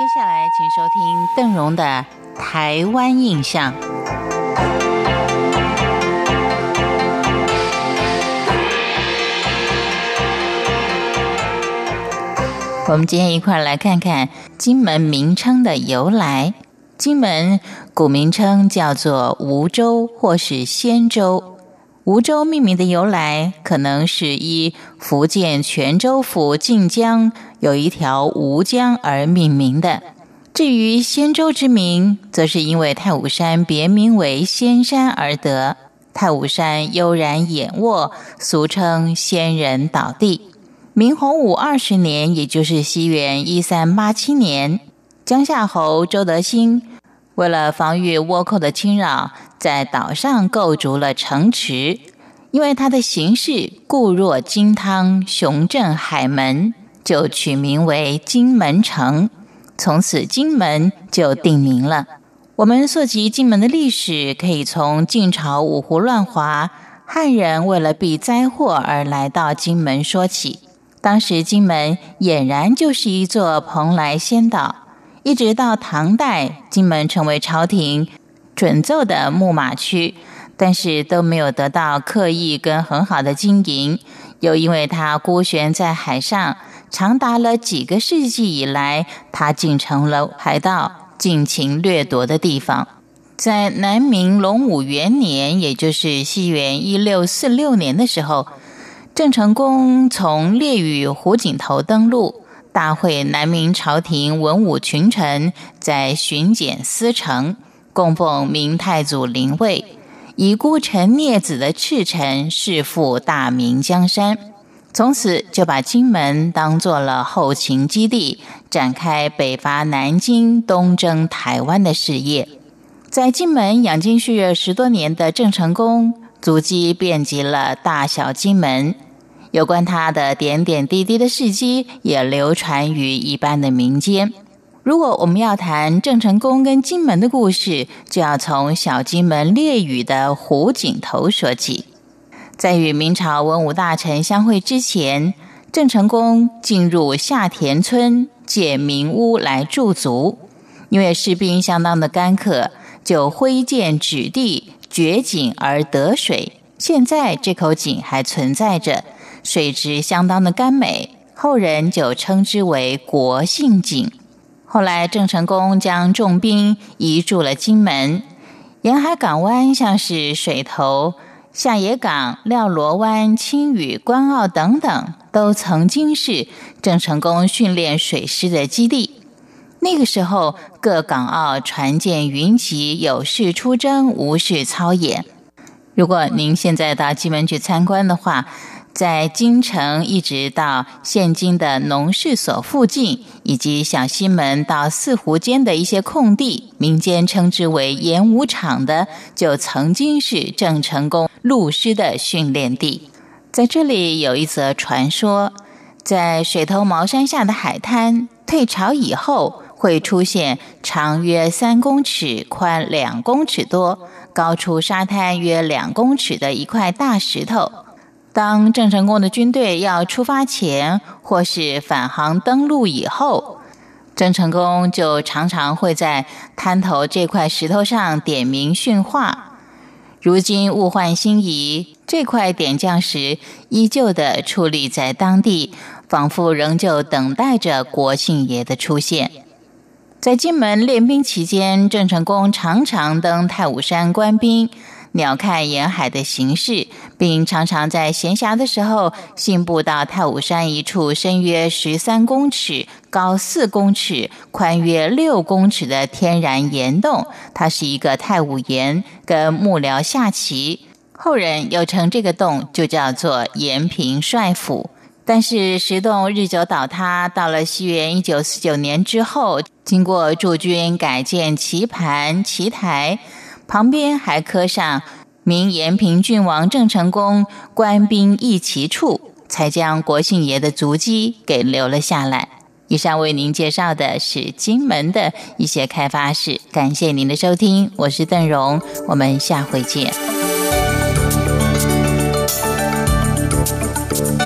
接下来，请收听邓荣的《台湾印象》。我们今天一块来看看金门名称的由来。金门古名称叫做梧州或是仙州。梧州命名的由来，可能是依福建泉州府晋江有一条吴江而命名的。至于仙州之名，则是因为太武山别名为仙山而得。太武山悠然掩卧，俗称仙人倒地。明洪武二十年，也就是西元一三八七年，江夏侯周德兴为了防御倭寇的侵扰。在岛上构筑了城池，因为它的形势固若金汤，雄镇海门，就取名为金门城。从此，金门就定名了。我们溯及金门的历史，可以从晋朝五胡乱华，汉人为了避灾祸而来到金门说起。当时，金门俨然就是一座蓬莱仙岛。一直到唐代，金门成为朝廷。准奏的木马区，但是都没有得到刻意跟很好的经营，又因为它孤悬在海上，长达了几个世纪以来，它竟成了海盗尽情掠夺的地方。在南明隆武元年，也就是西元一六四六年的时候，郑成功从烈屿湖景头登陆，大会南明朝廷文武群臣，在巡检司城。供奉明太祖灵位，以孤臣孽子的赤臣弑父大明江山，从此就把金门当做了后勤基地，展开北伐南京、东征台湾的事业。在金门养精蓄锐十多年的郑成功，足迹遍及了大小金门，有关他的点点滴滴的事迹，也流传于一般的民间。如果我们要谈郑成功跟金门的故事，就要从小金门烈屿的湖景头说起。在与明朝文武大臣相会之前，郑成功进入下田村借民屋来驻足，因为士兵相当的干渴，就挥剑指地掘井而得水。现在这口井还存在着，水质相当的甘美，后人就称之为国姓井。后来，郑成功将重兵移驻了金门，沿海港湾像是水头、下野港、廖罗湾、青屿、关澳等等，都曾经是郑成功训练水师的基地。那个时候，各港澳船舰云集，有事出征，无事操演。如果您现在到金门去参观的话，在京城一直到现今的农事所附近，以及小西门到四湖间的一些空地，民间称之为演武场的，就曾经是郑成功陆师的训练地。在这里有一则传说，在水头茅山下的海滩，退潮以后会出现长约三公尺、宽两公尺多、高出沙滩约两公尺的一块大石头。当郑成功的军队要出发前，或是返航登陆以后，郑成功就常常会在滩头这块石头上点名训话。如今物换星移，这块点将石依旧的矗立在当地，仿佛仍旧等待着国庆爷的出现。在金门练兵期间，郑成功常常登太武山观兵。鸟瞰沿海的形势，并常常在闲暇的时候信步到太武山一处深约十三公尺、高四公尺、宽约六公尺的天然岩洞。它是一个太武岩，跟幕僚下棋。后人又称这个洞就叫做延平帅府。但是石洞日久倒塌，到了西元一九四九年之后，经过驻军改建棋盘、棋台。旁边还刻上“明延平郡王郑成功官兵一齐处”，才将国姓爷的足迹给留了下来。以上为您介绍的是金门的一些开发史，感谢您的收听，我是邓荣，我们下回见。